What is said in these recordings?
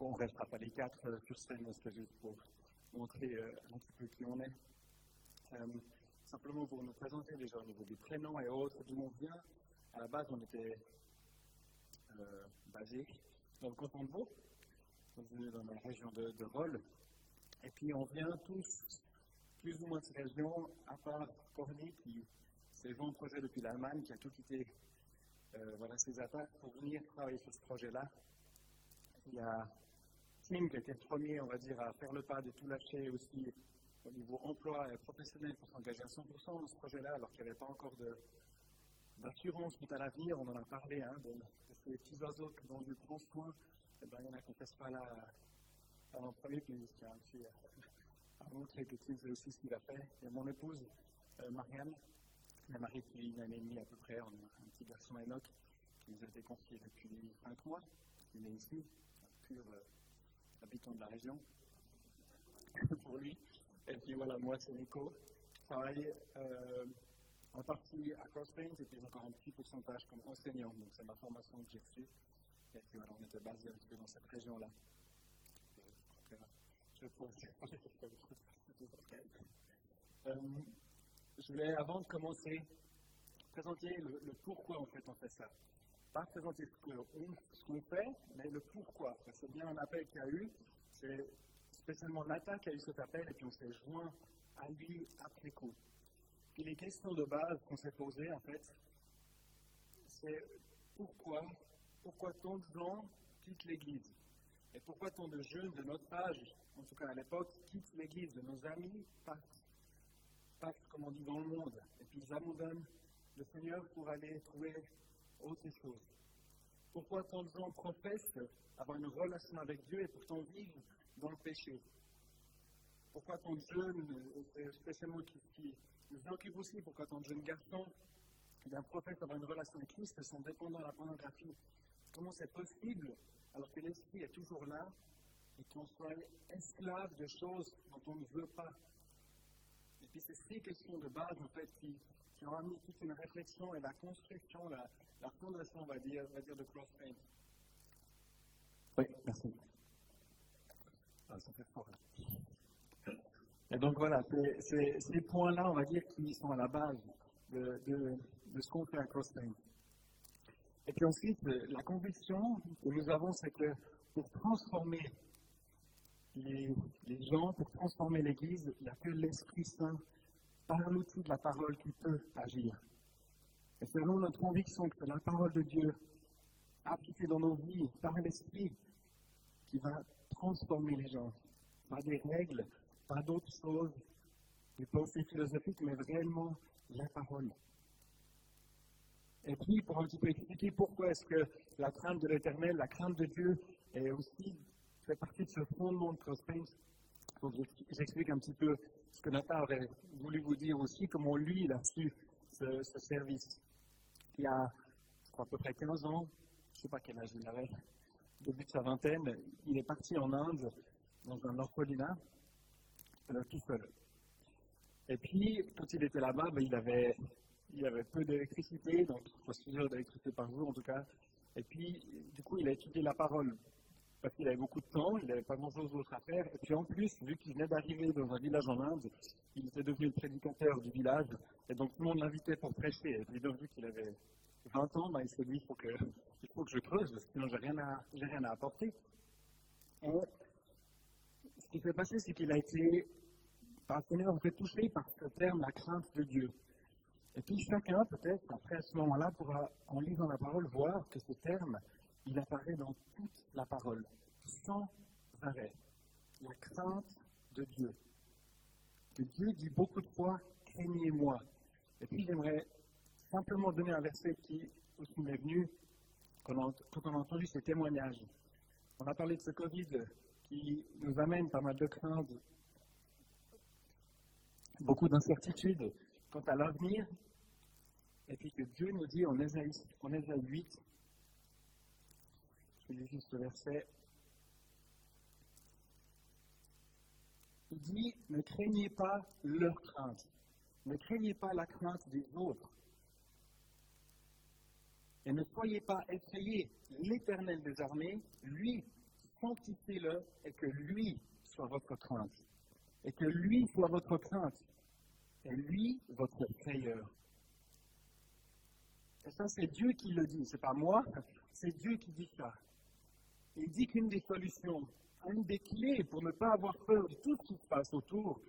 on ne restera pas les quatre euh, sur scène, c'est juste pour montrer un petit peu qui on est. Euh, simplement pour nous présenter déjà au niveau du prénom et autres, d'où on vient. À la base, on était euh, basé dans le canton de Vaud, dans la région de, de. Et puis on vient tous plus ou moins de cette région, à part Corny, qui s'est en projet depuis l'Allemagne, qui a tout quitté euh, voilà, ses attaques pour venir travailler sur ce projet-là. Il y a Qui était le premier, on va dire, à faire le pas de tout lâcher aussi au niveau emploi et professionnel pour s'engager à 100% dans ce projet-là, alors qu'il n'y avait pas encore d'assurance quant à l'avenir. On en a parlé, hein, de, de, ces petits oiseaux dont Dieu prend soin. Eh ben, il y en a qui ne pas là l'en premier, puis qui a aussi à montrer que Tim aussi ce qu'il a fait. A mon épouse, euh, Marianne, la mariée depuis une année et demie à peu près. On a un petit garçon Enoch qui nous a été confié depuis 5 mois. Il est ici, un pur euh, habitant de la région, pour lui. Et puis voilà, moi c'est Nico. Je travaille euh, en partie à Crossplains et puis encore un petit pourcentage comme enseignant. Donc c'est ma formation que j'ai reçue. Et puis voilà, on était basé un petit peu dans cette région-là. Je euh, je voulais, avant de commencer, présenter le, pourquoi en fait on fait ça. Pas présenter ce qu'on qu fait, mais le pourquoi. C'est bien un appel qu'il y a eu. C'est spécialement Nata qui a eu cet appel et puis on s'est joint à lui après coup. Puis les questions de base qu'on s'est posées, en fait, c'est pourquoi, pourquoi tant de gens quittent l'Église? Et pourquoi tant de jeunes de notre âge, en tout cas à l'époque, quittent l'Église? De nos amis partent, partent, comme on dit, dans le monde, et puis ils abandonnent le Seigneur pour aller trouver autre chose. Pourquoi tant de gens professent avoir une relation avec Dieu et pourtant vivent dans le péché? Pourquoi tant de jeunes, spécialement qui, nous occupe aussi, pourquoi tant de jeunes garçons qui bien professent avoir une relation avec Christ sont dépendants de la pornographie? Comment c'est possible alors que l'Esprit est toujours là et qu'on soit esclave de choses dont on ne veut pas? Et puis c'est ces questions de base en fait qui, qui ont amené toute une réflexion et la construction, la, la fondation, on va dire, on va dire de Crosspain. Oui, merci. Ah, ça fait fort. Et donc voilà, c'est ces points-là, on va dire, qui sont à la base de, de, de ce qu'on fait à Crosspain. Et puis ensuite, la conviction que nous avons, c'est que pour transformer les, les, gens, pour transformer l'Église, il n'y a que l'Esprit Saint, par l'outil de la parole, qui peut agir. Et selon notre conviction que c'est la parole de Dieu appliquée dans nos vies par l'Esprit qui va transformer les gens. Pas des règles, pas d'autres choses, des pensées philosophiques, mais réellement la parole. Et puis, pour un petit peu expliquer pourquoi est-ce que la crainte de l'éternel, la crainte de Dieu, est aussi, fait partie de ce fondement de Crosspace, donc j'explique un petit peu ce que Nathan aurait voulu vous dire aussi, comment lui, il a su ce, ce service. Il y a, je crois, à peu près 15 ans, je ne sais pas quel âge il avait, début de sa vingtaine, il est parti en Inde, dans un orphelinat, euh, tout seul. Et puis, quand il était là-bas, ben, il, avait, peu d'électricité, donc 3 heures d'électricité par jour en tout cas. Et puis, du coup, il a étudié la parole. Parce qu'il avait beaucoup de temps, il n'avait pas grand-chose d'autre à faire. Et puis en plus, vu qu'il venait d'arriver dans un village en Inde, il était devenu le prédicateur du village. Et donc tout le monde l'invitait pour prêcher. Et puis donc, vu qu'il avait 20 ans, ben, il s'est dit, il faut que, que je creuse, sinon j'ai rien à, rien à apporter. Et ce qui s'est passé, c'est qu'il a été, par Seigneur, fait touché par ce terme, la crainte de Dieu. Et puis chacun, peut-être, après à ce moment-là, pourra, en lisant la parole, voir que ce terme, il apparaît dans toute la parole, sans arrêt. La crainte de Dieu. Que Dieu dit beaucoup de fois, craignez-moi. Et puis j'aimerais simplement donner un verset qui aussi m'est venu quand on a entendu ces témoignages. On a parlé de ce Covid qui nous amène pas mal de craintes, beaucoup d'incertitudes quant à l'avenir, et puis que Dieu nous dit en Ésaïe, en Ésaïe 8, je lis juste le verset, il dit, ne craignez pas leur crainte, ne craignez pas la crainte des autres, et ne soyez pas effrayés, l'Éternel des armées, lui sanctifiez-le et que lui soit votre crainte. Et que lui soit votre crainte. Et lui, votre frayeur. Et ça, c'est Dieu qui le dit, c'est pas moi, c'est Dieu qui dit ça. Il dit qu'une des solutions, une des clés pour ne pas avoir peur de tout ce qui se passe autour,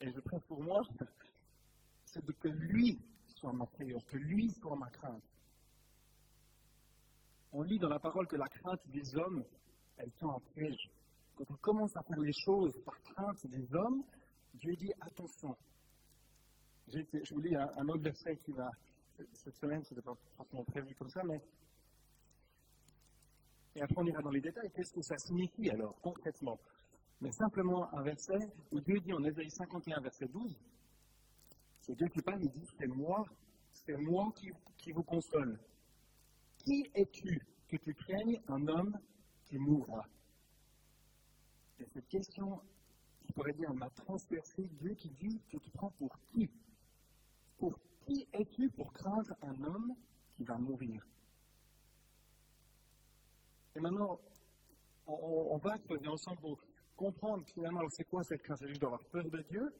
et je prie pour moi, c'est de que lui soit ma frayeur, que lui soit ma crainte. On lit dans la parole que la crainte des hommes, elle tend à piège. Quand on commence à faire les choses par crainte des hommes, Dieu dit attention. je vous lis un, autre verset qui va. Cette semaine, ce n'était pas forcément prévu comme ça, mais. Et après, on ira dans les détails. Qu'est-ce que ça signifie alors, concrètement? Mais simplement un verset où Dieu dit en Ésaïe 51, verset 12 c'est Dieu qui parle, il dit C'est moi, c'est moi qui, qui vous console. Qui es-tu? Que tu craignes un homme qui mourra? Et cette question, je pourrais dire, m'a transpercé. Dieu qui dit Tu prends pour qui? Pour qui es-tu pour craindre un homme qui va mourir? Et maintenant, on, va se poser ensemble pour comprendre finalement c'est quoi cette crainte. C'est d'avoir peur de Dieu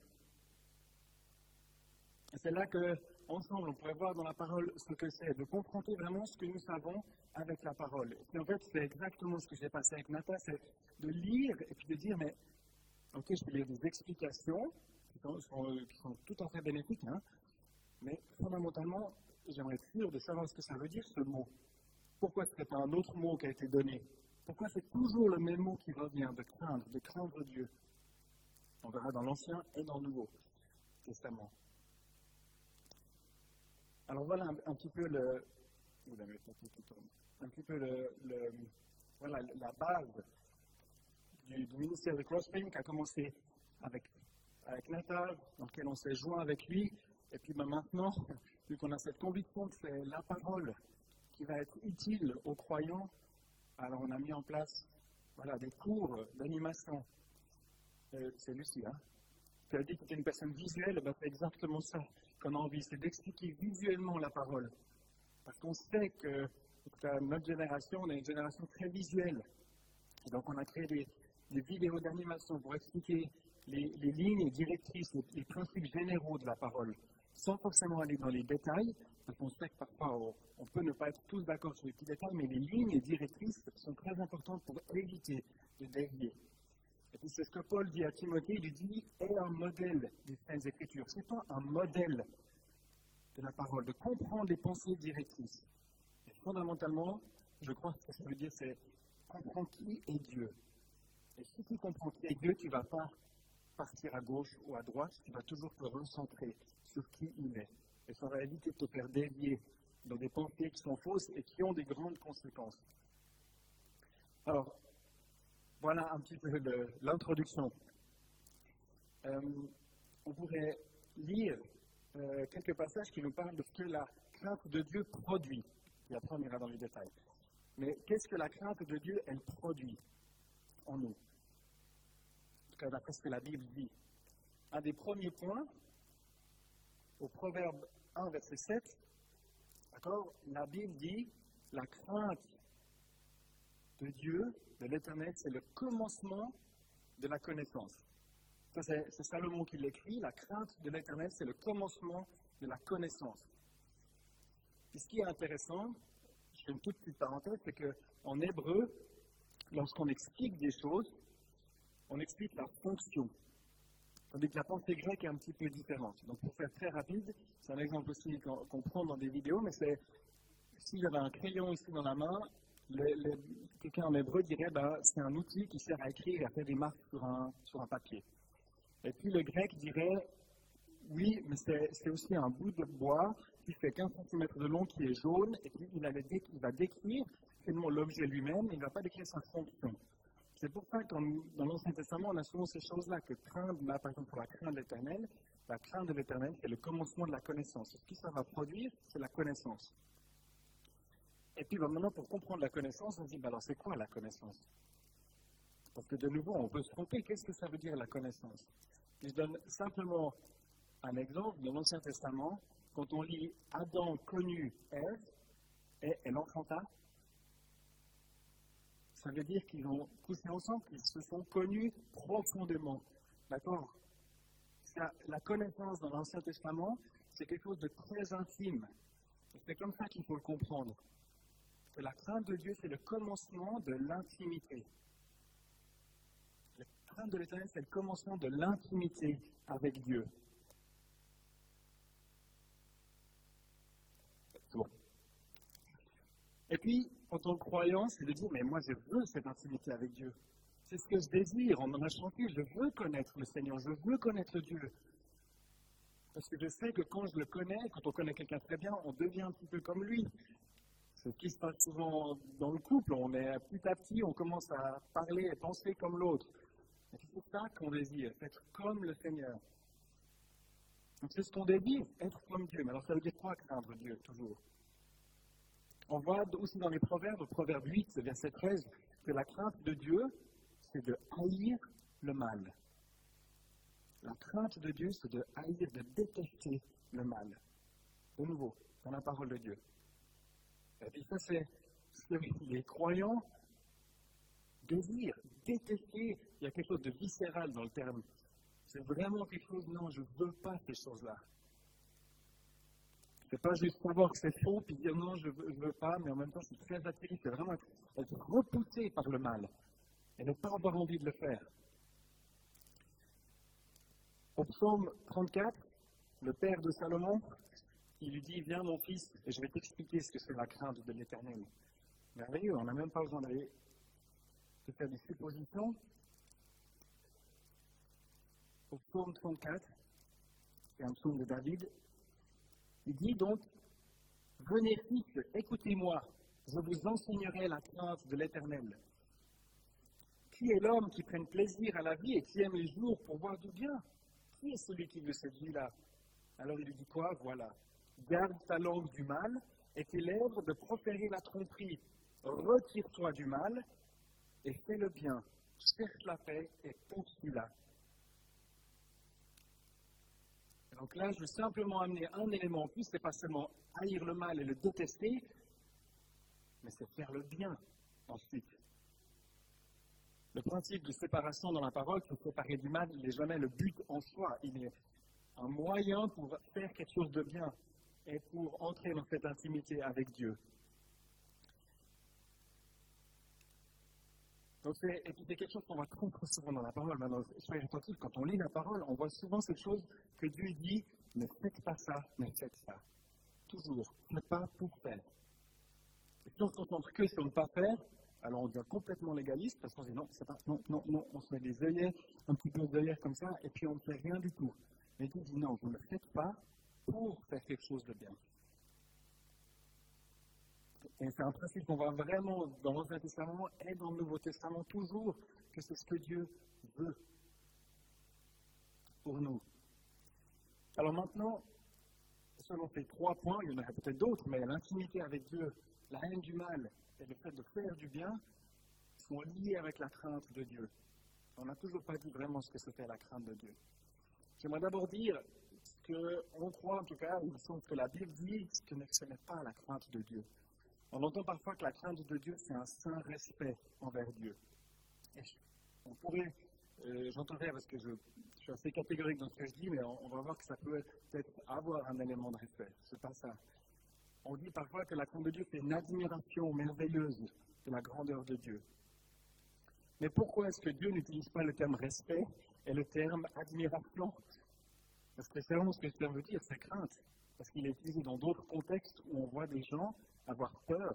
et c'est là que, ensemble, on pourrait voir dans la parole ce que c'est, de confronter vraiment ce que nous savons avec la parole. Et en fait, c'est exactement ce que j'ai passé avec Nata, c'est de lire et puis de dire, mais, ok, je peux lire des explications qui sont, tout à fait bénéfiques, hein, mais fondamentalement, j'aimerais être sûr de savoir ce que ça veut dire, ce mot. Pourquoi ce n'est pas un autre mot qui a été donné? Pourquoi c'est toujours le même mot qui revient, de craindre, de craindre Dieu? On verra dans l'Ancien et dans le Nouveau Testament. Alors voilà un, petit peu le, un petit peu le, voilà, la base du, ministère de Crossspring qui a commencé avec, avec dans lequel on s'est joint avec lui. Et puis ben, maintenant, vu qu'on a cette conviction que c'est la parole qui va être utile aux croyants, alors on a mis en place voilà, des cours d'animation. Euh, c'est Lucie, hein Tu as dit que tu es une personne visuelle, ben, c'est exactement ça qu'on a envie, c'est d'expliquer visuellement la parole. Parce qu'on sait que, notre génération, on est une génération très visuelle. donc on a créé des, vidéos d'animation pour expliquer les, lignes directrices, les, principes généraux de la parole, sans forcément aller dans les détails, parce qu'on sait que parfois on, peut ne pas être tous d'accord sur les petits détails, mais les lignes directrices sont très importantes pour éviter de dévier. Et puis c'est ce que Paul dit à Timothée, il dit, est un modèle des Saintes Écritures. C'est pas un modèle de la parole, de comprendre les pensées directrices. Et fondamentalement, je crois que ce que ça veut dire, c'est comprendre qui est Dieu. Et si tu comprends qui est Dieu, tu ne vas pas partir à gauche ou à droite, tu vas toujours te recentrer sur qui il est. Et ça va éviter de te faire dévier dans des pensées qui sont fausses et qui ont des grandes conséquences. Alors, voilà un petit peu l'introduction. Euh, on pourrait lire euh, quelques passages qui nous parlent de ce que la crainte de Dieu produit. Et après, on ira dans les détails. Mais qu'est-ce que la crainte de Dieu, elle produit en nous? D'après ce que la Bible dit. Un des premiers points, au Proverbe 1, verset 7, d'accord, la Bible dit la crainte de Dieu de l'Éternel, c'est le commencement de la connaissance. c'est Salomon qui l'écrit, la crainte de l'Éternel, c'est le commencement de la connaissance. Et ce qui est intéressant, je fais une toute petite parenthèse, c'est qu'en hébreu, lorsqu'on explique des choses, on explique la fonction. Tandis que la pensée grecque est un petit peu différente. Donc pour faire très rapide, c'est un exemple aussi qu'on prend dans des vidéos, mais c'est si j'avais un crayon ici dans la main quelqu'un en hébreu dirait bah, c'est un outil qui sert à écrire et à faire des marques sur un, sur un papier. Et puis le grec dirait oui, mais c'est aussi un bout de bois qui fait 15 cm de long, qui est jaune, et puis il, va décrire finalement l'objet lui-même, il ne va pas décrire sa fonction. C'est pour ça que dans l'Ancien Testament, on a souvent ces choses-là, que craindre, par exemple pour la crainte de l'éternel, la crainte de l'éternel, c'est le commencement de la connaissance. Ce qui ça va produire, c'est la connaissance. Et puis ben, maintenant, pour comprendre la connaissance, on se dit, ben, alors c'est quoi la connaissance? Parce que de nouveau, on peut se tromper. Qu'est-ce que ça veut dire la connaissance? Je donne simplement un exemple dans l'Ancien Testament. Quand on lit Adam connu Ève, et elle enfanta. Ça veut dire qu'ils ont couché ensemble, qu'ils se sont connus profondément. D'accord? La connaissance dans l'Ancien Testament, c'est quelque chose de très intime. C'est comme ça qu'il faut le comprendre. La crainte de Dieu, c'est le commencement de l'intimité. La crainte de l'Éternel, c'est le commencement de l'intimité avec Dieu. Et puis, en tant que croyant, c'est de dire, mais moi je veux cette intimité avec Dieu. C'est ce que je désire, on en a chanté, je veux connaître le Seigneur, je veux connaître Dieu. Parce que je sais que quand je le connais, quand on connaît quelqu'un très bien, on devient un petit peu comme lui. Ce qui se passe souvent dans le couple. On est petit à petit, on commence à parler et penser comme l'autre. C'est pour ça qu'on désire, être comme le Seigneur. Donc c'est ce qu'on désire, être comme Dieu. Mais alors ça veut dire quoi craindre Dieu, toujours? On voit aussi dans les Proverbes, Proverbe 8, verset 13, que la crainte de Dieu, c'est de haïr le mal. La crainte de Dieu, c'est de haïr, de détester le mal. De nouveau, dans la parole de Dieu. Et puis ça, c'est ce que les croyants désirent, détester. Il y a quelque chose de viscéral dans le terme. C'est vraiment quelque chose, non, je ne veux pas ces choses-là. C'est pas juste savoir que c'est faux, puis dire non, je veux, veux, pas, mais en même temps, c'est très attiré. C'est vraiment être repoussé par le mal et ne pas avoir envie de le faire. Au psaume 34, le père de Salomon, il lui dit Viens, mon fils, et je vais t'expliquer ce que c'est la crainte de l'éternel. Merveilleux, on n'a même pas besoin d'aller de faire des suppositions. Au psaume 34, c'est un psaume de David, il dit donc Venez, fils, écoutez-moi, je vous enseignerai la crainte de l'éternel. Qui est l'homme qui prenne plaisir à la vie et qui aime les jours pour voir du bien? Qui est celui qui veut cette vie-là? Alors il lui dit quoi? Voilà. Garde ta langue du mal et tes lèvres de proférer la tromperie. Retire-toi du mal et fais le bien. Cherche la paix et poursuis-la. Donc là, je veux simplement amener un élément en plus, c'est pas seulement haïr le mal et le détester, mais c'est faire le bien ensuite. Le principe de séparation dans la parole, se séparer du mal, il n'est jamais le but en soi. Il est un moyen pour faire quelque chose de bien et pour entrer dans cette intimité avec Dieu. Donc c'est, quelque chose qu'on voit trop, souvent dans la parole. Maintenant, soyez attentifs, quand on lit la parole, on voit souvent cette chose que Dieu dit ne faites pas ça, ne faites ça. Toujours. Ne pas pour faire. Et si on se concentre que sur ne pas faire, alors on devient complètement légaliste parce qu'on dit non, c'est pas, non, non, non, on se met des œillets, un petit peu d'œillets comme ça, et puis on ne fait rien du tout. Mais Dieu dit non, vous ne faites pas pour faire quelque chose de bien. Et c'est un principe qu'on voit vraiment dans l'Ancien Testament et dans le Nouveau Testament toujours, que c'est ce que Dieu veut pour nous. Alors maintenant, selon ces trois points, il y en aurait peut-être d'autres, mais l'intimité avec Dieu, la haine du mal et le fait de faire du bien sont liés avec la crainte de Dieu. On n'a toujours pas dit vraiment ce que c'était la crainte de Dieu. J'aimerais d'abord dire ce qu'on croit, en tout cas, il semble que la Bible dit que ce n'est pas la crainte de Dieu. On entend parfois que la crainte de Dieu, c'est un saint respect envers Dieu. on pourrait, euh, j'entendrai parce que je, suis assez catégorique dans ce que je dis, mais on, va voir que ça peut peut-être avoir un élément de respect. C'est pas ça on dit parfois que la crainte de Dieu, c'est une admiration merveilleuse de la grandeur de Dieu. Mais pourquoi est-ce que Dieu n'utilise pas le terme respect et le terme admiration? Parce que c'est vraiment ce que ça veut dire, c'est crainte. Parce qu'il est utilisé dans d'autres contextes où on voit des gens avoir peur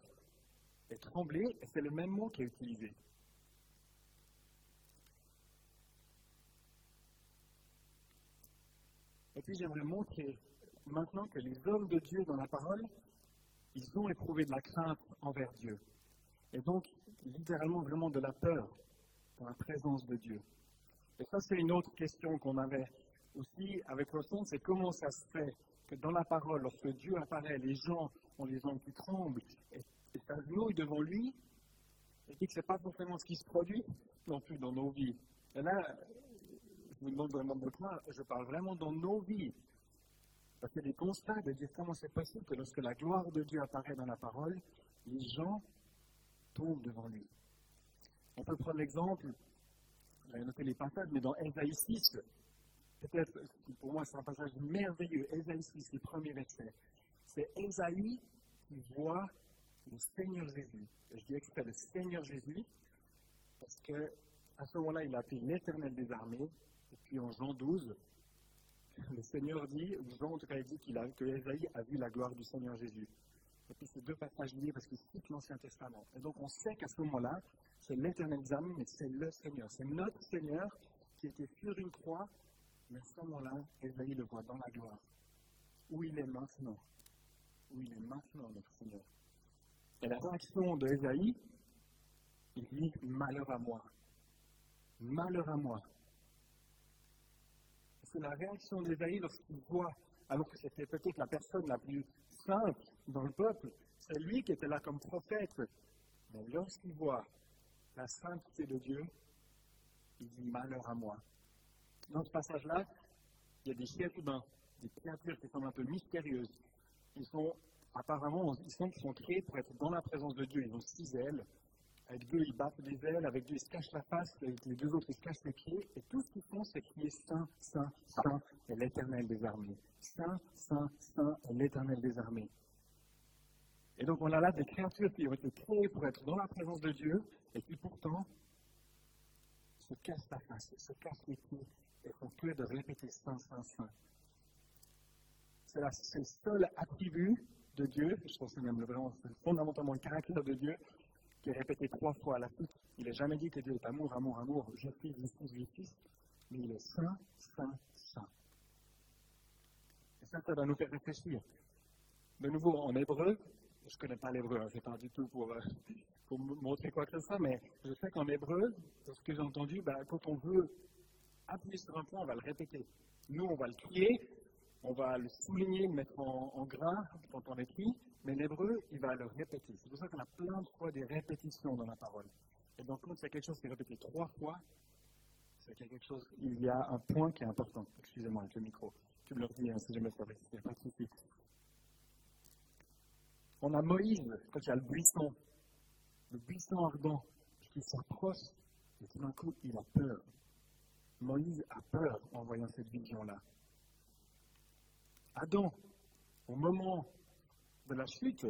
et trembler, c'est le même mot qui est utilisé. Et puis j'aimerais montrer maintenant que les hommes de Dieu dans la parole ils ont éprouvé de la crainte envers Dieu. Et donc, littéralement, vraiment de la peur dans la présence de Dieu. Et ça, c'est une autre question qu'on avait aussi avec le son, c'est comment ça se fait que dans la parole, lorsque Dieu apparaît, les gens ont les jambes qui tremblent et, et s'agenouillent devant lui, et dit que ce n'est pas forcément ce qui se produit non plus dans nos vies. Et là, je vous demande vraiment de moi, je parle vraiment dans nos vies. Parce qu'il y a des constats de dire comment c'est possible que lorsque la gloire de Dieu apparaît dans la parole, les gens tombent devant lui. On peut prendre l'exemple, j'avais noté les passages, mais dans Esaïe 6, peut-être, pour moi, c'est un passage merveilleux. Esaïe 6, le premier verset. C'est Esaïe qui voit le Seigneur Jésus. je dis exprès le Seigneur Jésus, parce que à ce moment-là, il a appelé l'Éternel des armées. Et puis en Jean 12, le Seigneur dit, Jean en tout cas dit qu'il a, que a vu la gloire du Seigneur Jésus. Et puis ces deux passages liés parce qu'ils citent l'Ancien Testament. Et donc on sait qu'à ce moment-là, c'est l'éternel des armées, mais c'est le Seigneur. C'est notre Seigneur qui était sur une croix, mais ce moment-là, Esaïe le voit dans la gloire. Où il est maintenant. Où il est maintenant, notre Seigneur. Et la réaction de Esaïe, il dit Malheur à moi. Malheur à moi. C'est la réaction d'Esaïe lorsqu'il voit, alors que c'était peut-être la personne la plus sainte dans le peuple, c'est lui qui était là comme prophète. Mais lorsqu'il voit la sainteté de Dieu, il dit Malheur à moi. Dans ce passage-là, il y a des chérubins, des créatures qui sont un peu mystérieuses. Ils sont apparemment, ils sont, ils sont créés pour être dans la présence de Dieu. Ils ont six ailes. Avec deux, ils battent des ailes. Avec deux, ils se cachent la face. Avec les deux autres, ils se cachent les pieds. Et tout ce qu'ils font, c'est crier Saint, Saint, Saint est l'éternel des armées. Saint, Saint, Saint est l'éternel des armées. Et donc, on a là des créatures qui ont été créées pour être dans la présence de Dieu et qui pourtant se cassent la face, se cassent les pieds et font que de répéter Saint, Saint, Saint. C'est le seul attribut de Dieu, je que c'est même vraiment fondamentalement le caractère de Dieu, qui est répété trois fois à la suite. Il n'est jamais dit que Dieu est amour, amour, amour, justice, justice, justice, mais il est saint, saint, saint. Et ça, ça va nous faire réfléchir. De nouveau, en hébreu, je ne connais pas l'hébreu, hein, c'est pas du tout pour, euh, montrer quoi que ce soit, mais je sais qu'en hébreu, ce que j'ai entendu, ben, quand on veut appuyer sur un point, on va le répéter. Nous, on va le crier, on va le souligner, le mettre en, gras quand on écrit, mais l'hébreu, il va le répéter. C'est pour ça qu'on a plein de fois des répétitions dans la parole. Et donc, quand c'est quelque chose qui est répété trois fois, c'est quelque chose, il y a un point qui est important. Excusez-moi avec le micro. Tu me le dis hein, si je me fais il a pas de. On a Moïse, quand il y a le buisson, le buisson ardent qui s'approche, et tout d'un coup, il a peur. Moïse a peur en voyant cette vision-là. Adam, au moment de la chute,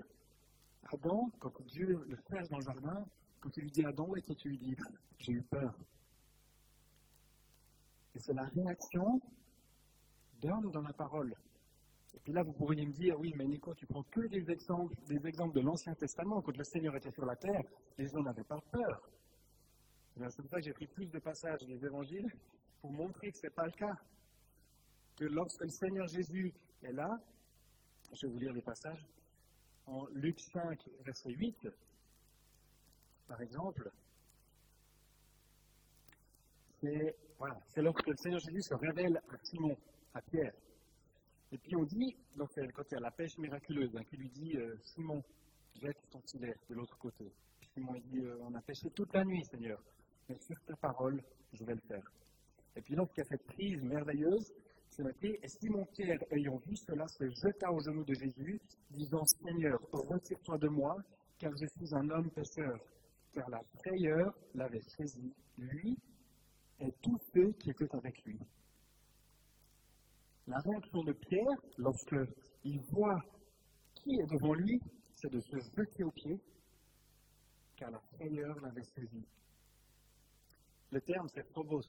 Adam, quand Dieu le fait dans le jardin, quand il lui dit Adam, et que tu lui dis J'ai eu peur. Et c'est la réaction d'homme dans la parole. Et puis là, vous pourriez me dire, oui, mais Nico, tu prends que des exemples, des exemples de l'Ancien Testament. Quand le Seigneur était sur la terre, les gens n'avaient pas peur. C'est pour ça que j'ai pris plus de passages des évangiles pour montrer que ce n'est pas le cas. Que lorsque le Seigneur Jésus et là, je vais vous lire les passages. En Luc 5, verset 8, par exemple, c'est lorsque le Seigneur Jésus se révèle à Simon, à Pierre. Et puis on dit, donc, quand il y a la pêche miraculeuse, hein, qui lui dit euh, Simon, jette ton filet de l'autre côté. Simon dit euh, On a pêché toute la nuit, Seigneur, mais sur ta parole, je vais le faire. Et puis donc, il y a cette prise merveilleuse et Simon-Pierre, ayant vu cela, se jeta aux genoux de Jésus, disant Seigneur, retire-toi de moi, car je suis un homme pécheur. Car la frayeur l'avait saisi, lui et tous ceux qui étaient avec lui. La réaction de Pierre, lorsqu'il voit qui est devant lui, c'est de se jeter aux pieds, car la frayeur l'avait saisi. Le terme, c'est phobos,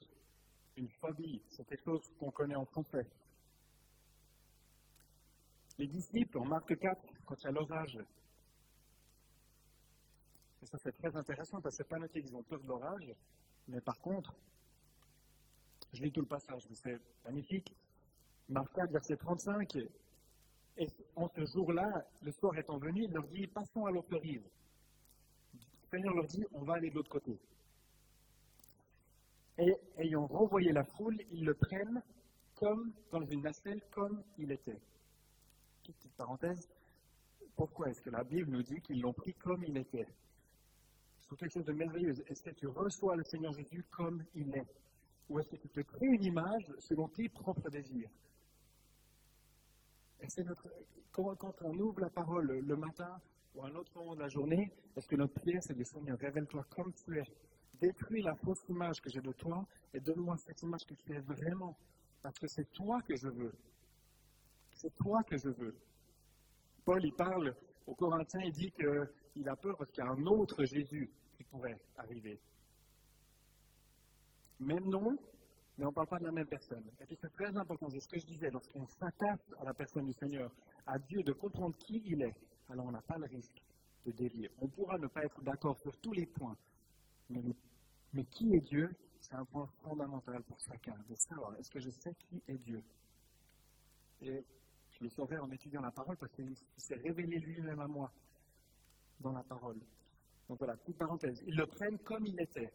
une phobie, c'est quelque chose qu'on connaît en français. Les disciples, en Marc 4, quand il y a l'orage, et ça c'est très intéressant parce que c'est pas noté qu'ils ont peur de l'orage, mais par contre, je lis tout le passage, c'est magnifique. Marc 4, verset 35, et en ce jour-là, le soir étant venu, il leur dit Passons à l'autre rive. Le Seigneur leur dit On va aller de l'autre côté et ayant renvoyé la foule, ils le prennent comme dans une nacelle, comme il était. Petite parenthèse, pourquoi est-ce que la Bible nous dit qu'ils l'ont pris comme il était? C'est quelque chose de merveilleux. Est-ce que tu reçois le Seigneur Jésus comme il est? Ou est-ce que tu te crées une image selon tes propres désirs? Et notre, quand, on ouvre la parole le matin ou à un autre moment de la journée, est-ce que notre prière, c'est de Seigneur, révèle-toi comme tu es? Détruis la fausse image que j'ai de toi et donne-moi cette image que tu es vraiment. Parce que c'est toi que je veux. C'est toi que je veux. Paul, il parle aux Corinthiens, il dit qu'il a peur parce qu'il y a un autre Jésus qui pourrait arriver. Même nom, mais on ne parle pas de la même personne. Et puis c'est très important, c'est ce que je disais, lorsqu'on s'attache à la personne du Seigneur, à Dieu, de comprendre qui il est, alors on n'a pas le risque de dévier. On pourra ne pas être d'accord sur tous les points, mais, qui est Dieu, c'est un point fondamental pour chacun, de savoir, est-ce que je sais qui est Dieu? Et je le saurai en étudiant la parole parce qu'il s'est révélé lui-même à moi dans la parole. Donc voilà, toute parenthèse. Ils le prennent comme il était.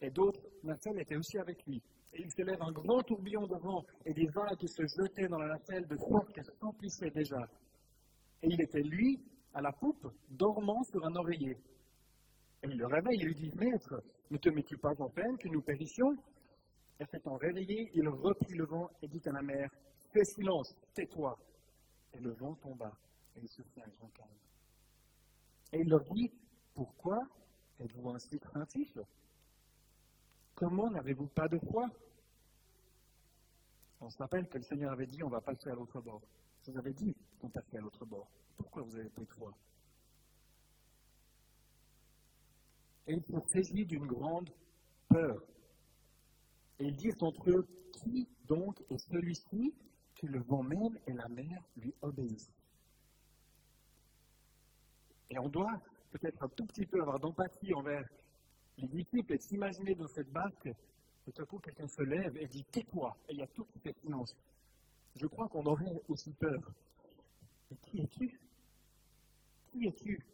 Et d'autres, nacelles étaient aussi avec lui. Et il s'élève un grand tourbillon de vent et des vagues qui se jetaient dans la nacelle de sorte qu'elle s'emplissait déjà. Et il était, lui, à la poupe, dormant sur un oreiller. Et il le réveille et lui dit Maître, ne te mets-tu pas en peine que nous périssions Et s'étant réveillé, il reprit le vent et dit à la mer Fais silence, tais-toi. Et le vent tomba et il se fit un grand calme. Et il leur dit Pourquoi êtes-vous ainsi craintifs Comment n'avez-vous pas de foi? On se rappelle que le Seigneur avait dit On va passer à l'autre bord. Vous avez dit qu'on passait à l'autre bord. Pourquoi vous avez pris de foi? Et ils sont saisis d'une grande peur. Et ils disent entre eux, qui donc est celui-ci que le vent même et la mer lui obéissent? Et on doit peut-être un tout petit peu avoir d'empathie envers les disciples et s'imaginer dans cette barque, tout à coup quelqu'un se lève et dit Tais-toi Et il y a tout qui fait silence. Je crois qu'on aurait aussi peur. Mais qui es-tu? Qui es-tu?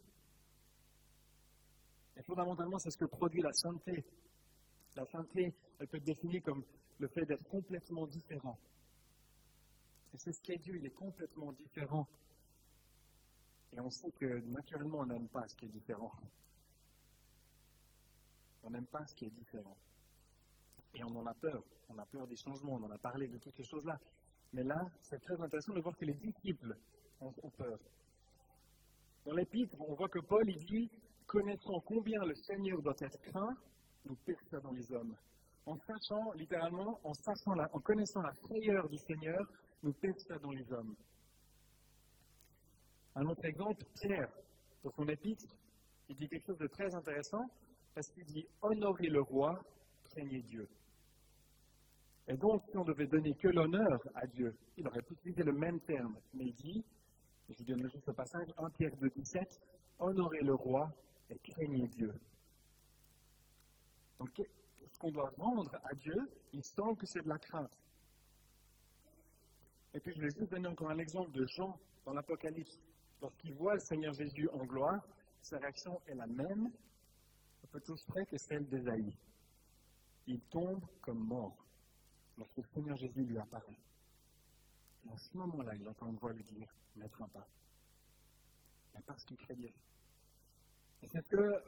Fondamentalement, c'est ce que produit la sainteté. La sainteté, elle peut être définie comme le fait d'être complètement différent. Et c'est ce qu'est Dieu, il est complètement différent. Et on sait que naturellement, on n'aime pas ce qui est différent. On n'aime pas ce qui est différent. Et on en a peur. On a peur des changements. On en a parlé de toutes ces choses-là. Mais là, c'est très intéressant de voir que les disciples ont, peur. Dans l'épître, on voit que Paul il dit Connaissant combien le Seigneur doit être craint, nous dans les hommes. En sachant, littéralement, en, connaissant la frayeur du Seigneur, nous dans les hommes. Un autre exemple, Pierre, dans son épître, il dit quelque chose de très intéressant, parce qu'il dit Honorez le roi, craignez Dieu. Et donc, si on devait donner que l'honneur à Dieu, il aurait pu utiliser le même terme. Mais il dit, je vous donne juste le passage, 1 Pierre 2, 17, honorez le roi et craignez Dieu. Donc, ce qu'on doit rendre à Dieu, il semble que c'est de la crainte. Et puis, je vais juste donner encore un exemple de Jean dans l'Apocalypse. Lorsqu'il voit le Seigneur Jésus en gloire, sa réaction est la même, un peu plus près que celle d'Ésaïe. Il tombe comme mort lorsque le Seigneur Jésus lui apparaît. Et à ce moment-là, il entend une voix lui dire Mettre un pas. Mais parce qu'il craignait. C'est que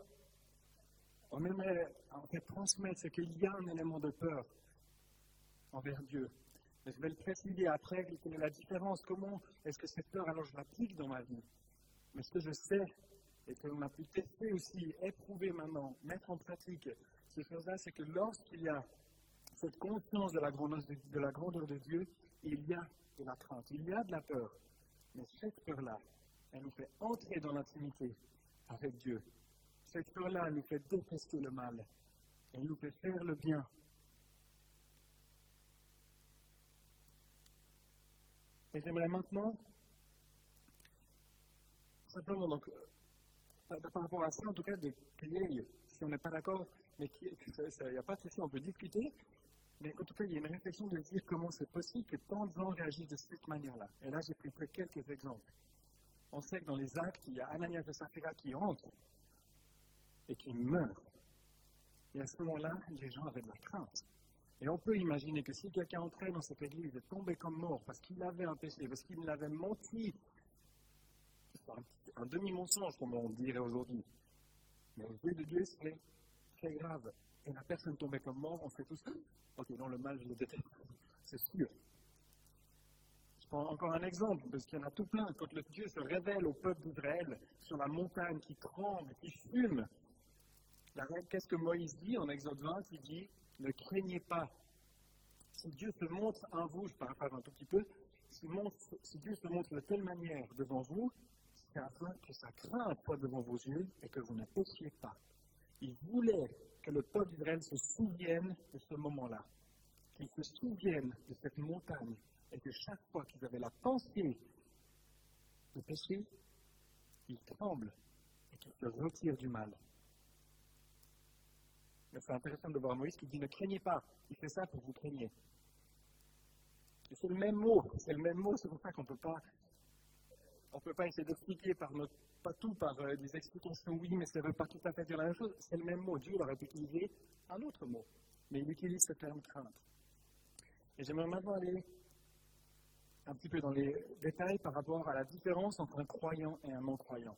on aimerait en fait transmettre ce qu'il y a un élément de peur envers Dieu. Mais je vais le préciser après, quelle est la différence Comment est-ce que cette peur, alors je l'applique dans ma vie? Mais ce que je sais, et que l'on a pu tester aussi, éprouver maintenant, mettre en pratique ces choses-là, c'est que lorsqu'il y a cette conscience de la, de, de la grandeur de Dieu, il y a de la crainte, il y a de la peur. Mais cette peur-là, elle nous fait entrer dans l'intimité avec Dieu. Cette peur-là nous fait détester le mal. Elle nous fait faire le bien. Et j'aimerais maintenant, simplement, donc, euh, par rapport à ça, en tout cas, de crier, si on n'est pas d'accord, mais il n'y a pas de souci, on peut discuter, mais en tout cas, il y a une réflexion de dire comment c'est possible que tant de gens réagissent de cette manière-là. Et là, j'ai pris quelques exemples. On sait que dans les actes, il y a Ananias et Saphira qui entrent et qui meurent. Et à ce moment-là, les gens avaient de la crainte. Et on peut imaginer que si quelqu'un entrait dans cette église et tombait comme mort parce qu'il avait un péché, parce qu'il l'avait menti, un, un demi-mensonge, comme on dirait aujourd'hui, mais aux yeux de Dieu, c'est très grave et la personne tombait comme mort, on fait tout ça. Ok, non, le mal, je le déteste. C'est sûr. Encore un exemple, parce qu'il y en a tout plein. Quand le Dieu se révèle au peuple d'Israël sur la montagne qui tremble, qui fume, Qu'est-ce que Moïse dit en Exode 20 Il dit Ne craignez pas. Si Dieu se montre en vous, je paraphrase un tout petit peu, si, Dieu se montre de telle manière devant vous, c'est afin que sa crainte soit devant vos yeux et que vous ne péchiez pas. Il voulait que le peuple d'Israël se souvienne de ce moment-là, qu'ils se souviennent de cette montagne et que chaque fois qu'ils avaient la pensée de pécher, ils tremblent et qu'ils se retirent du mal. C'est intéressant de voir Moïse qui dit ne craignez pas, il fait ça pour vous craigner. c'est le même mot, c'est le même mot, c'est pour ça qu'on ne peut pas on peut pas essayer d'expliquer par pas tout par euh, des explications oui, mais ça ne veut pas tout à fait dire la même chose. C'est le même mot. Dieu aurait pu utiliser un autre mot, mais il utilise ce terme crainte. Et j'aimerais maintenant aller un petit peu dans les détails par rapport à la différence entre un croyant et un non-croyant.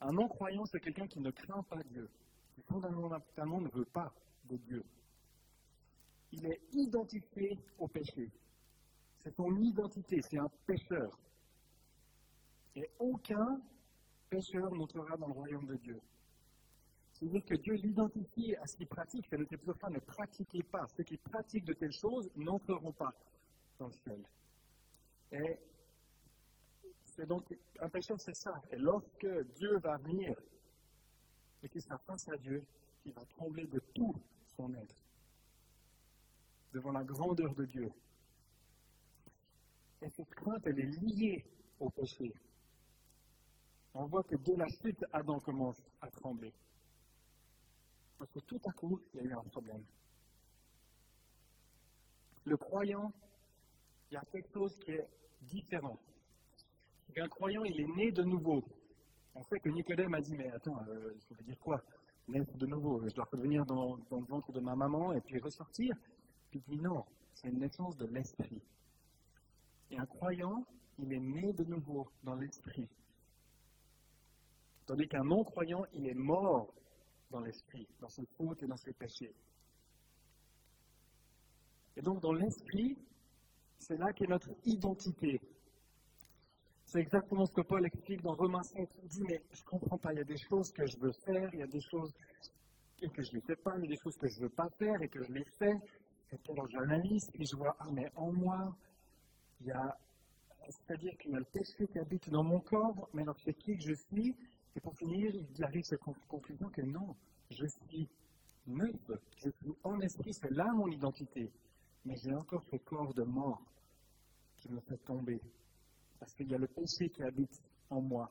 Un non-croyant, c'est quelqu'un qui ne craint pas Dieu, qui fondamentalement ne veut pas de Dieu. Il est identifié au péché. C'est son identité, c'est un pécheur. Et aucun pécheur n'entrera dans le royaume de Dieu. C'est-à-dire que Dieu l'identifie à ce qu'il pratique. C'est le plusieurs ne pratiquez pas. Ceux qui pratiquent de telles choses n'entreront pas dans le ciel. Et c'est donc pécheur, c'est ça. Et lorsque Dieu va venir et qu'il face à Dieu, il va trembler de tout son être devant la grandeur de Dieu. Et cette crainte, elle est liée au péché. On voit que dès la suite, Adam commence à trembler. Parce que tout à coup, il y a eu un problème. Le croyant, il y a quelque chose qui est différent. Un croyant, il est né de nouveau. On sait que Nicodème a dit, mais attends, euh, ça veut dire quoi Naître de nouveau, je dois revenir dans, le ventre de ma maman et puis ressortir Puis il dit non, c'est une naissance de l'esprit. Et un croyant, il est né de nouveau dans l'esprit. Tandis qu'un non-croyant, il est mort dans l'esprit, dans ses fautes et dans ses péchés. Et donc dans l'esprit, c'est là qu'est notre identité. C'est exactement ce que Paul explique dans Romains 5. Il dit, mais je ne comprends pas, il y a des choses que je veux faire, il y a des choses que je ne fais pas, il y a des choses que je ne veux pas faire et que je les fais. Et puis alors j'analyse, et je vois, ah mais en moi, il y a, c'est-à-dire qu'il y a le péché qui habite dans mon corps, mais alors c'est qui que je suis? Et pour finir, il arrive à cette conclusion que non, je suis neuf, je suis en esprit, c'est là mon identité. Mais j'ai encore ce corps de mort qui me fait tomber. Parce qu'il y a le péché qui habite en moi.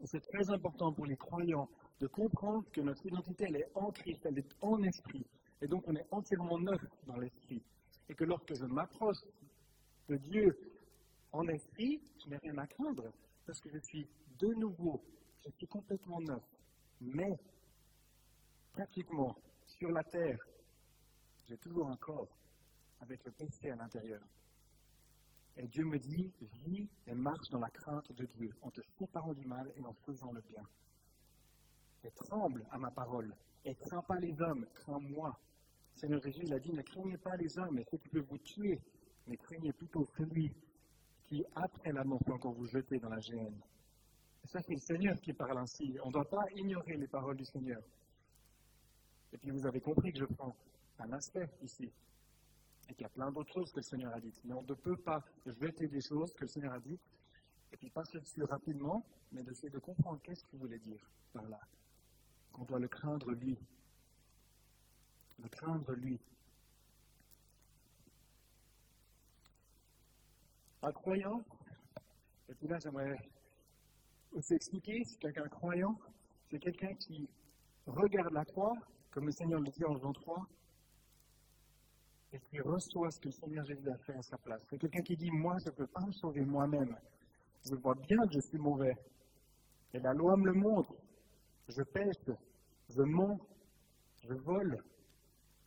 Et c'est très important pour les croyants de comprendre que notre identité, elle est en Christ, elle est en esprit. Et donc on est entièrement neuf dans l'esprit. Et que lorsque je m'approche de Dieu en esprit, je n'ai rien à craindre. Parce que je suis de nouveau, je suis complètement neuf. Mais, pratiquement, sur la terre, j'ai toujours un corps avec le péché à l'intérieur. Et Dieu me dit, vis et marche dans la crainte de Dieu, en te séparant du mal et en faisant le bien. Et tremble à ma parole, et crains pas les hommes, crains moi. Seigneur Jésus, il a dit, ne craignez pas les hommes, et ceux qui peuvent vous tuer, mais craignez plutôt celui qui, après la mort, peut encore vous jeter dans la géhenne. Et ça, c'est le Seigneur qui parle ainsi. On ne doit pas ignorer les paroles du Seigneur. Et puis vous avez compris que je prends un aspect ici et qu'il y a plein d'autres choses que le Seigneur a dites. Mais on ne peut pas jeter des choses que le Seigneur a dites et puis passer dessus rapidement, mais d'essayer de comprendre qu'est-ce qu'il voulait dire par là. Qu'on doit le craindre lui. Le craindre lui. Un croyant, et puis là j'aimerais aussi expliquer, c'est quelqu'un croyant, c'est quelqu'un qui regarde la croix, comme le Seigneur le dit en Jean 3, et qui reçoit ce que le Seigneur Jésus a fait à sa place. C'est quelqu'un qui dit, moi, je ne peux pas me sauver moi-même. Je vois bien que je suis mauvais. Et la loi me le montre. Je pêche, je mens, je vole.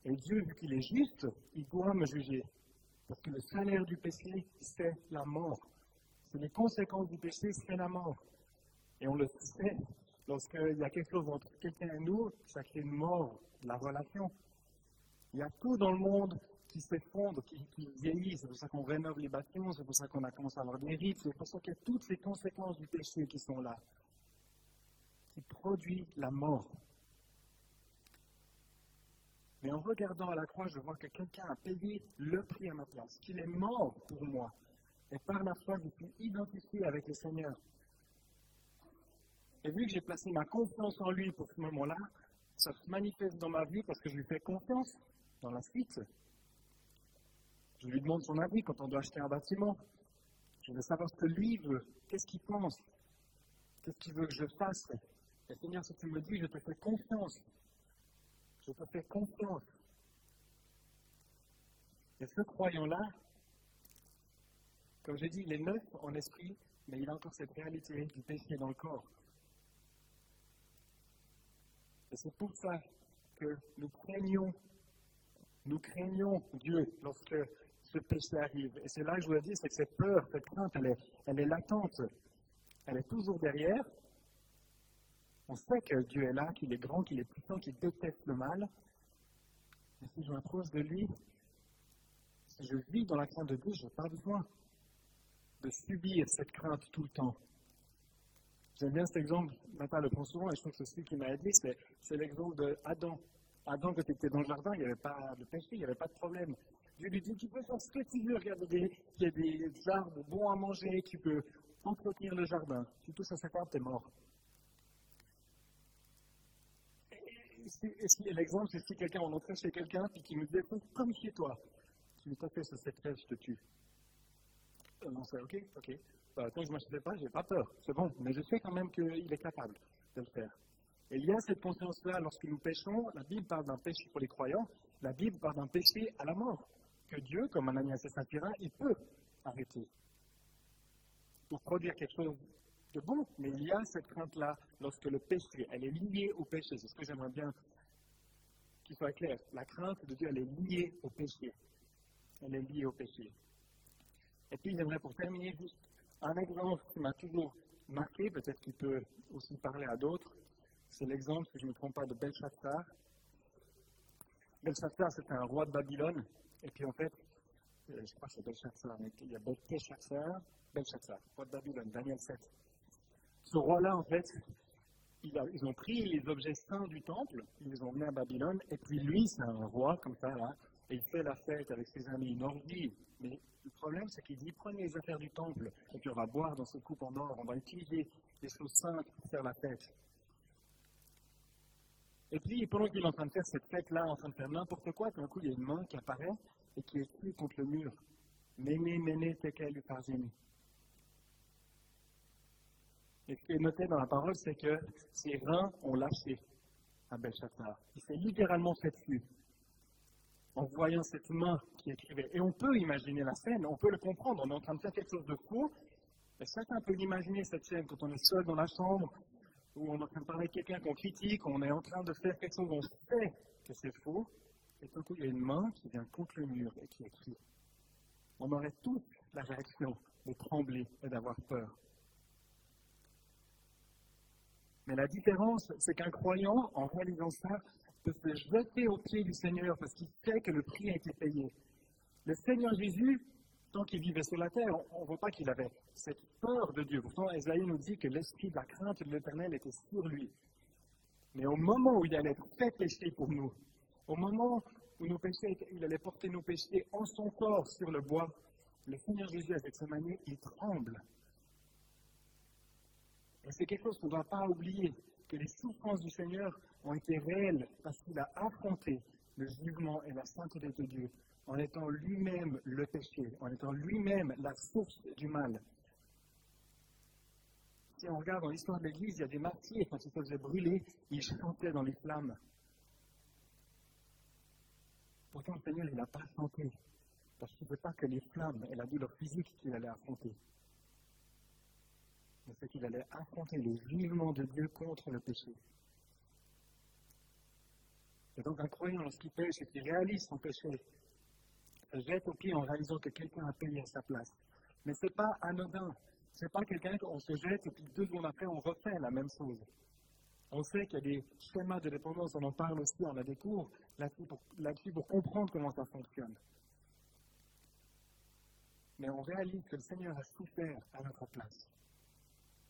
Et Dieu, vu qu'il est juste, il doit me juger. Parce que le salaire du péché, c'est la mort. C'est les conséquences du péché, c'est la mort. Et on le sait, lorsqu'il y a quelque chose entre quelqu'un et nous, ça crée une mort la relation. Il y a tout dans le monde qui s'effondre, qui, qui vieillit. C'est pour ça qu'on rénove les bâtiments, c'est pour ça qu'on a commencé à avoir des rites, c'est pour ça qu'il y a toutes ces conséquences du péché qui sont là, qui produit la mort. Mais en regardant à la croix, je vois que quelqu'un a payé le prix à ma place, qu'il est mort pour moi. Et par la foi, je suis identifié avec le Seigneur. Et vu que j'ai placé ma confiance en lui pour ce moment-là, ça se manifeste dans ma vie parce que je lui fais confiance dans la suite. Je lui demande son avis quand on doit acheter un bâtiment. Je veux savoir ce que lui veut, qu'est-ce qu'il pense, qu'est-ce qu'il veut que je fasse? Et Seigneur, si tu me dis, je te fais confiance. Je te fais confiance. Et ce croyant-là, comme j'ai dit, il est neuf en esprit, mais il a encore cette réalité du péché dans le corps. Et c'est pour ça que nous craignons, nous craignons Dieu lorsque ce péché arrive. Et c'est là que je voulais dire, c'est que cette peur, cette crainte, elle est, elle est latente. Elle est toujours derrière. On sait que Dieu est là, qu'il est grand, qu'il est puissant, qu'il déteste le mal. Mais si je m'approche de lui, si je vis dans la crainte de Dieu, je n'ai pas besoin de subir cette crainte tout le temps. J'aime bien cet exemple, Nathan le prend souvent, et je trouve que c'est celui qui m'a aidé, c'est l'exemple d'Adam. Adam, quand il était dans le jardin, il n'y avait pas de péché, il n'y avait pas de problème. Dieu lui dit, tu peux faire ce que tu veux, regarde, il y a des arbres bons à manger, tu peux entretenir le jardin. Si tout ça s'accorde, t'es mort. L'exemple, c'est si quelqu'un, on entrait chez quelqu'un, puis qui me disait, comme chez toi. Tu lui fait sur cette je te tue. Euh, non, c'est ok, ok. Bah, tant que je ne m'achetais pas, je n'ai pas peur. C'est bon. Mais je sais quand même qu'il est capable de le faire. Et il y a cette conscience-là lorsque nous péchons. La Bible parle d'un péché pour les croyants. La Bible parle d'un péché à la mort. Que Dieu, comme Ananias et Saphira, il peut arrêter pour produire quelque chose de bon. Mais il y a cette crainte-là lorsque le péché, elle est liée au péché. C'est ce que j'aimerais bien qu'il soit clair. La crainte de Dieu, elle est liée au péché. Elle est liée au péché. Et puis, j'aimerais pour terminer juste un exemple qui m'a toujours marqué, peut-être qu'il peut aussi parler à d'autres. C'est l'exemple, si je ne me trompe pas, de Belshazzar. Belshazzar, c'était un roi de Babylone. Et puis, en fait, euh, je crois que c'est Belshazzar, mais il y a Belteshazzar, Belshazzar, roi de Babylone, Daniel 7. Ce roi-là, en fait, ils ont pris les objets saints du temple, ils les ont mis à Babylone, et puis lui, c'est un roi comme ça, là, et il fait la fête avec ses amis, une orgie. Mais le problème, c'est qu'il dit prenez les affaires du temple, et puis on va boire dans ce coupe en or, on va utiliser les choses saintes pour faire la fête. Et puis, pendant qu'il est en train de faire cette fête-là, en train de faire n'importe quoi, d'un coup, il y a une main qui apparaît et qui est contre le mur. Méné, méné, tekel, pargénie. Et ce qui est noté dans la parole, c'est que ses reins ont lâché à Belshazzar. Il s'est littéralement fait dessus en voyant cette main qui écrivait. Et on peut imaginer la scène, on peut le comprendre. On est en train de faire quelque chose de faux. Et chacun peut imaginer cette scène quand on est seul dans la chambre, où on est en train de parler avec quelqu'un qu'on critique, on est en train de faire quelque chose, on sait que c'est faux. Et tout coup, il y a une main qui vient contre le mur et qui écrit. On aurait toute la réaction de trembler et d'avoir peur. Mais la différence, c'est qu'un croyant, en réalisant ça, peut se jeter aux pieds du Seigneur parce qu'il sait que le prix a été payé. Le Seigneur Jésus, tant qu'il vivait sur la terre, on ne voit pas qu'il avait cette peur de Dieu. Pourtant, Esaïe nous dit que l'esprit de la crainte de l'éternel était sur lui. Mais au moment où il allait être fait péché pour nous, au moment où il allait porter nos péchés en son corps sur le bois, le Seigneur Jésus, avec sa manière, il tremble. Et c'est quelque chose qu'on ne doit pas oublier, que les souffrances du Seigneur ont été réelles parce qu'il a affronté le jugement et la sainteté de Dieu en étant lui-même le péché, en étant lui-même la source du mal. Si on regarde dans l'histoire de l'Église, il y a des martyrs, quand ils se faisaient brûler, ils chantaient dans les flammes. Pourtant, le Seigneur, il n'a pas chanté, parce qu'il ne veut pas que les flammes et la douleur physique qu'il allait affronter. Mais c'est qu'il allait affronter le jugement de Dieu contre le péché. Et donc, un croyant, lorsqu'il pêche et qu'il réalise son péché, jette au pied en réalisant que quelqu'un a payé à sa place. Mais ce n'est pas anodin. Ce n'est pas quelqu'un qu'on se jette et puis deux secondes après, on refait la même chose. On sait qu'il y a des schémas de dépendance, on en parle aussi, on a des cours là-dessus pour, comprendre comment ça fonctionne. Mais on réalise que le Seigneur a souffert à notre place.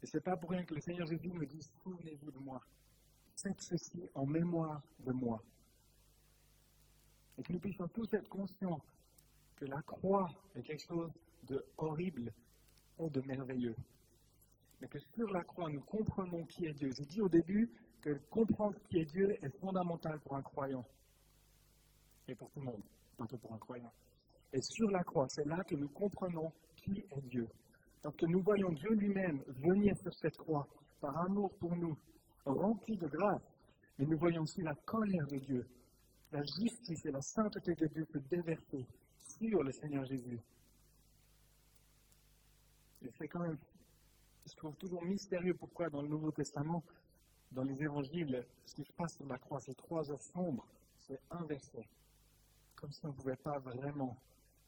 Et ce n'est pas pour rien que le Seigneur Jésus nous dit Souvenez-vous de moi. Faites ceci en mémoire de moi. Et que nous puissions tous être conscients que la croix est quelque chose de horrible ou de merveilleux. Mais que sur la croix, nous comprenons qui est Dieu. J'ai dit au début que comprendre qui est Dieu est fondamental pour un croyant. Et pour tout le monde, que pour un croyant. Et sur la croix, c'est là que nous comprenons qui est Dieu. Parce que nous voyons Dieu lui-même venir sur cette croix par amour pour nous, rempli de grâce. Mais nous voyons aussi la colère de Dieu, la justice et la sainteté de Dieu se déverser sur le Seigneur Jésus. Et c'est quand même, je trouve toujours mystérieux pourquoi dans le Nouveau Testament, dans les évangiles, ce qui se passe sur la croix, ces trois heures sombres, c'est inversé. Comme si on ne pouvait pas vraiment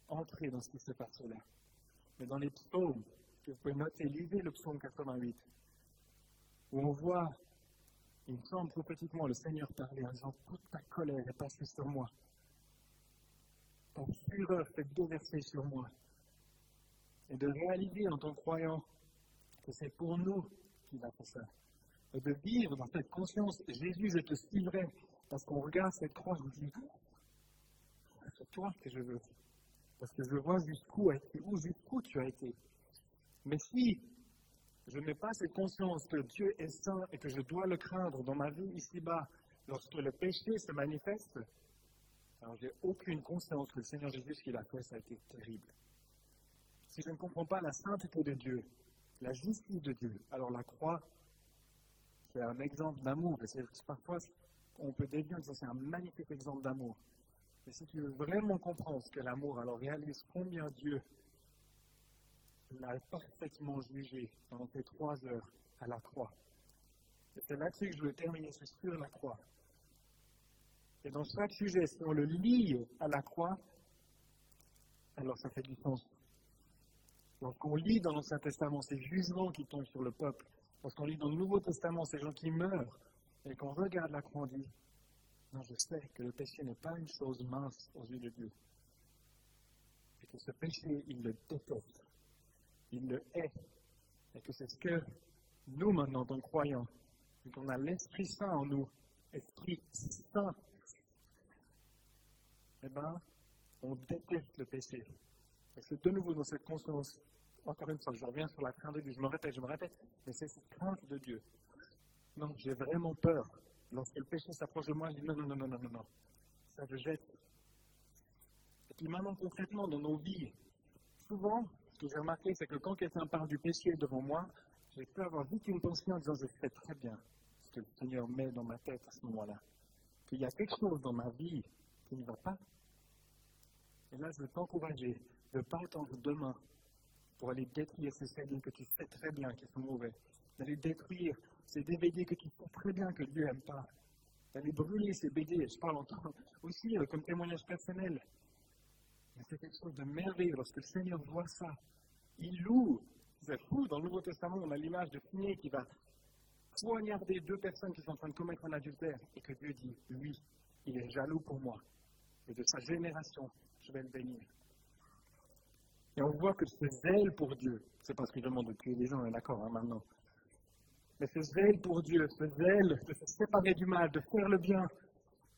entrer dans ce qui se passe là. Mais dans les psaumes, que vous pouvez noter, lisez le psaume 88, où on voit, il me semble prophétiquement, le Seigneur parler en disant Toute ta colère est passée sur moi. Ta fureur fait déverser sur moi. Et de réaliser en tant croyant que c'est pour nous qu'il a fait ça. Et de vivre dans cette conscience, Jésus, est aussi vrai, parce qu'on regarde cette croix, je me dis, c'est toi que je veux. Parce que je vois jusqu'où jusqu'où tu as été. Mais si je n'ai pas cette conscience que Dieu est saint et que je dois le craindre dans ma vie ici-bas, lorsque le péché se manifeste, alors j'ai aucune conscience que le Seigneur Jésus, ce qu'il a fait, ça a été terrible. Si je ne comprends pas la sainteté de Dieu, la justice de Dieu, alors la croix, c'est un exemple d'amour. Parfois, on peut dévier que c'est un magnifique exemple d'amour. Mais si tu veux vraiment comprendre ce qu'est l'amour, alors réalise combien Dieu l'a parfaitement jugé pendant ces trois heures à la croix. Et c'est là-dessus que je veux terminer, c'est sur la croix. Et dans chaque sujet, si on le lit à la croix, alors ça fait du sens. Lorsqu'on lit dans l'Ancien Testament ces jugements qui tombent sur le peuple, lorsqu'on lit dans le Nouveau Testament ces gens qui meurent, et qu'on regarde la croix, on dit Non, je sais que le péché n'est pas une chose mince aux yeux de Dieu. Et que ce péché, il le déteste. Il le hait. Et que c'est ce que nous, maintenant, en tant que croyants, qu'on a l'Esprit Saint en nous, Esprit Saint eh bien, on déteste le péché. Et c'est de nouveau dans cette conscience, encore une fois, je reviens sur la crainte de Dieu, je me répète, je me répète, mais c'est cette crainte de Dieu. Non, j'ai vraiment peur. Lorsque le péché s'approche de moi, je dis non, non, non, non, non, non, non. Ça, je jette. Et puis maintenant, concrètement, dans nos vies, souvent, ce que j'ai remarqué, c'est que quand quelqu'un parle du péché devant moi, j'ai peur avoir vite une pensée en disant je sais très bien ce que le Seigneur met dans ma tête à ce moment-là. Qu'il y a quelque chose dans ma vie qui ne va pas. Et là, je veux t'encourager de ne pas attendre demain pour aller détruire ces CD que tu sais très bien qu'ils sont mauvais, d'aller détruire ces DVD que tu sais très bien que Dieu n'aime pas, d'aller brûler ces BD, je parle en temps aussi euh, comme témoignage personnel. C'est quelque chose de merveilleux lorsque le Seigneur voit ça. Il loue. C'est fou, dans le Nouveau Testament, on a l'image de Finé qui va poignarder deux personnes qui sont en train de commettre un adultère et que Dieu dit, lui, il est jaloux pour moi et de sa génération, je vais le bénir. Et on voit que ce zèle pour Dieu, c'est parce qu'il demande de tuer les gens, on est d'accord hein, maintenant. Mais ce zèle pour Dieu, ce zèle de se séparer du mal, de faire le bien,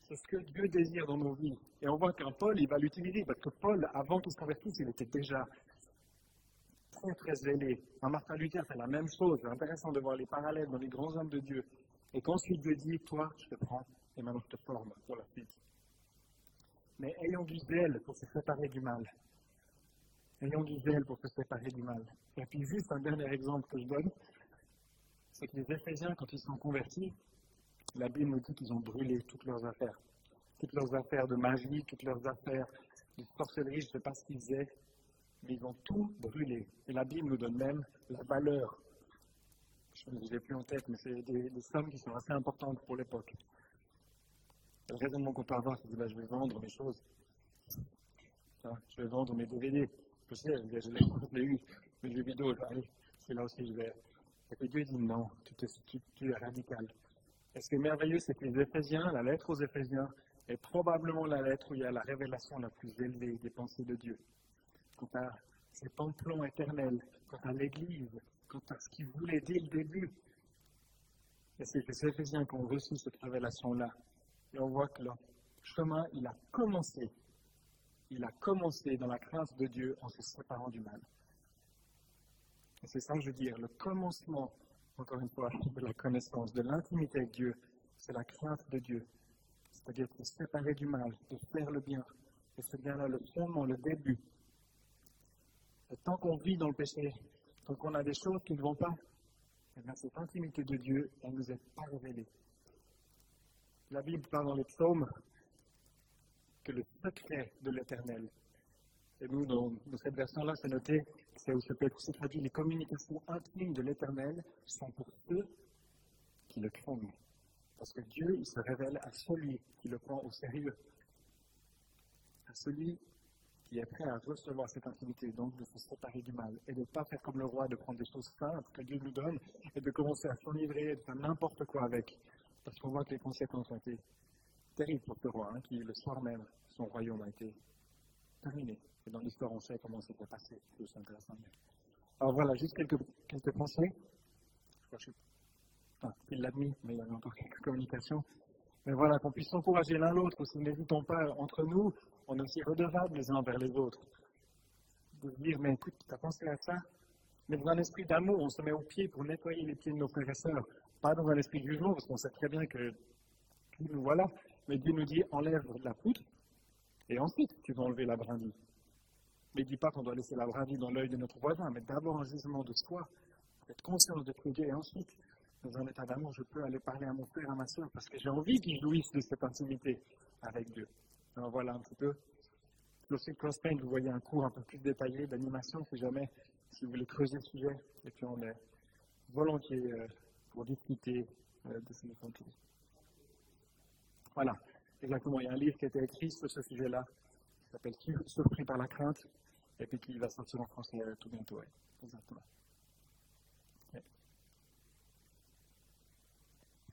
c'est ce que Dieu désire dans nos vies. Et on voit qu'un Paul, il va l'utiliser, parce que Paul, avant qu'il se convertisse, il était déjà très, très zélé. Un Martin Luther, c'est la même chose. C'est intéressant de voir les parallèles dans les grands hommes de Dieu. Et qu'ensuite Dieu dit, toi, je te prends, et maintenant je te forme pour la suite mais ayons du zèle pour se séparer du mal. Ayons du zèle pour se séparer du mal. Et puis juste un dernier exemple que je donne, c'est que les Éphésiens, quand ils sont convertis, la Bible nous dit qu'ils ont brûlé toutes leurs affaires. Toutes leurs affaires de magie, toutes leurs affaires de sorcellerie, je ne sais pas ce qu'ils faisaient, mais ils ont tout brûlé. Et la Bible nous donne même la valeur. Je ne les ai plus en tête, mais c'est des, des sommes qui sont assez importantes pour l'époque. Le raisonnement qu'on peut avoir, c'est que je vais vendre mes choses. je vais vendre mes DVD. Je sais, je l'ai eu. Mes jeux vidéo, allez, c'est là aussi je vais. Et puis Dieu dit non, tu, tu, es radical. Et ce qui est merveilleux, c'est que les Éphésiens, la lettre aux Éphésiens, est probablement la lettre où il y a la révélation la plus élevée des pensées de Dieu. Quant à ces plans éternels, quant à l'Église, quant à ce qu'il voulait dès le début. Et c'est les Éphésiens qui ont reçu cette révélation-là. Et on voit que là, chemin, il a commencé. Il a commencé dans la crainte de Dieu en se séparant du mal. Et c'est ça que je veux dire. Le commencement, encore une fois, de la connaissance, de l'intimité avec Dieu, c'est la crainte de Dieu. C'est-à-dire de se séparer du mal, de faire le bien. Et c'est bien là le fondement, le début. Et tant qu'on vit dans le péché, tant qu'on a des choses qui ne vont pas, eh bien, cette intimité de Dieu, elle ne nous est pas révélée. La Bible parle dans les psaumes que le secret de l'éternel. Et nous, dans, cette version-là, c'est noté, c'est où se traduit les communications intimes de l'éternel sont pour ceux qui le craignent. Parce que Dieu, il se révèle à celui qui le prend au sérieux, à celui qui est prêt à recevoir cette intimité, donc de se séparer du mal, et de ne pas faire comme le roi, de prendre des choses simples que Dieu nous donne, et de commencer à s'enivrer de faire n'importe quoi avec. Parce qu'on voit que les conséquences ont été terribles pour ce roi, hein, qui le soir même, son royaume a été terminé. Et dans l'histoire, on sait comment c'était passé. C'est intéressant. Alors voilà, juste quelques, quelques pensées. Je crois que je... ah, il l'a mis, mais il y avait encore quelques communications. Mais voilà, qu'on puisse s'encourager l'un l'autre aussi. N'hésitons pas, entre nous, on est aussi redevables les uns envers les autres. De dire, mais écoute, tu as pensé à ça? Mais dans un esprit d'amour, on se met au pied pour nettoyer les pieds de nos frères et sœurs. Pas dans un esprit de jugement, parce qu'on sait très bien que nous voilà. Mais Dieu nous dit, enlève la poutre, et ensuite tu vas enlever la brindille. Mais dis pas qu'on doit laisser la brindille dans l'œil de notre voisin, mais d'abord un jugement de soi, être conscient de Dieu, et ensuite, dans un état d'amour, je peux aller parler à mon frère, à ma soeur, parce que j'ai envie qu'ils jouissent de cette intimité avec Dieu. Voilà un petit peu. Lorsque Crosspain, vous voyez un cours un peu plus détaillé d'animation, si jamais, si vous voulez creuser le sujet, et puis on est volontiers euh, pour discuter euh, de différentes choses. Voilà, exactement. Il y a un livre qui a été écrit sur ce sujet-là, qui s'appelle Surpris par la crainte, et puis qui va sortir en français euh, tout bientôt. Exactement.